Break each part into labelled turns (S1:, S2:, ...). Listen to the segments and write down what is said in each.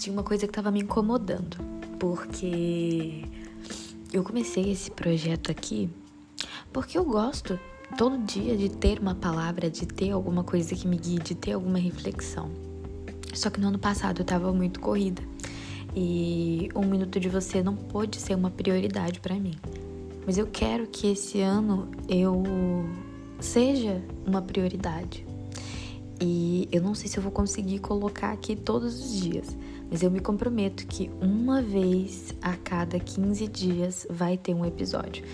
S1: tinha uma coisa que tava me incomodando, porque eu comecei esse projeto aqui porque eu gosto todo dia de ter uma palavra, de ter alguma coisa que me guie, de ter alguma reflexão. Só que no ano passado eu tava muito corrida e um minuto de você não pôde ser uma prioridade para mim. Mas eu quero que esse ano eu seja uma prioridade. E eu não sei se eu vou conseguir colocar aqui todos os dias, mas eu me comprometo que uma vez a cada 15 dias vai ter um episódio.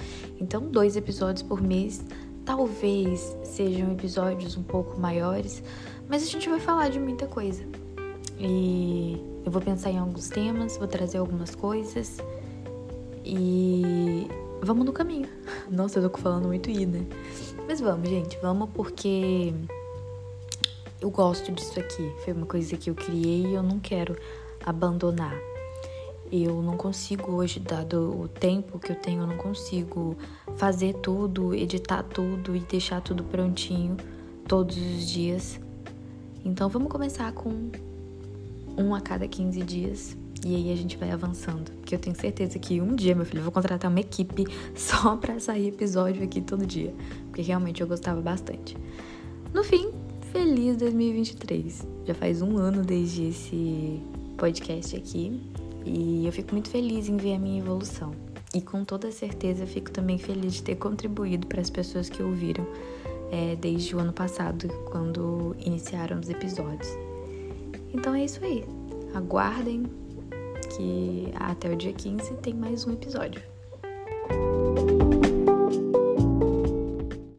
S1: Então, dois episódios por mês, talvez sejam episódios um pouco maiores, mas a gente vai falar de muita coisa. E eu vou pensar em alguns temas, vou trazer algumas coisas e vamos no caminho. Nossa, eu tô falando muito I, né? Mas vamos, gente, vamos porque eu gosto disso aqui. Foi uma coisa que eu criei e eu não quero abandonar. Eu não consigo hoje, dado o tempo que eu tenho, eu não consigo fazer tudo, editar tudo e deixar tudo prontinho todos os dias. Então vamos começar com um a cada 15 dias. E aí a gente vai avançando. Porque eu tenho certeza que um dia, meu filho, eu vou contratar uma equipe só pra sair episódio aqui todo dia. Porque realmente eu gostava bastante. No fim, feliz 2023. Já faz um ano desde esse podcast aqui. E eu fico muito feliz em ver a minha evolução. E com toda certeza fico também feliz de ter contribuído para as pessoas que ouviram é, desde o ano passado, quando iniciaram os episódios. Então é isso aí. Aguardem que até o dia 15 tem mais um episódio.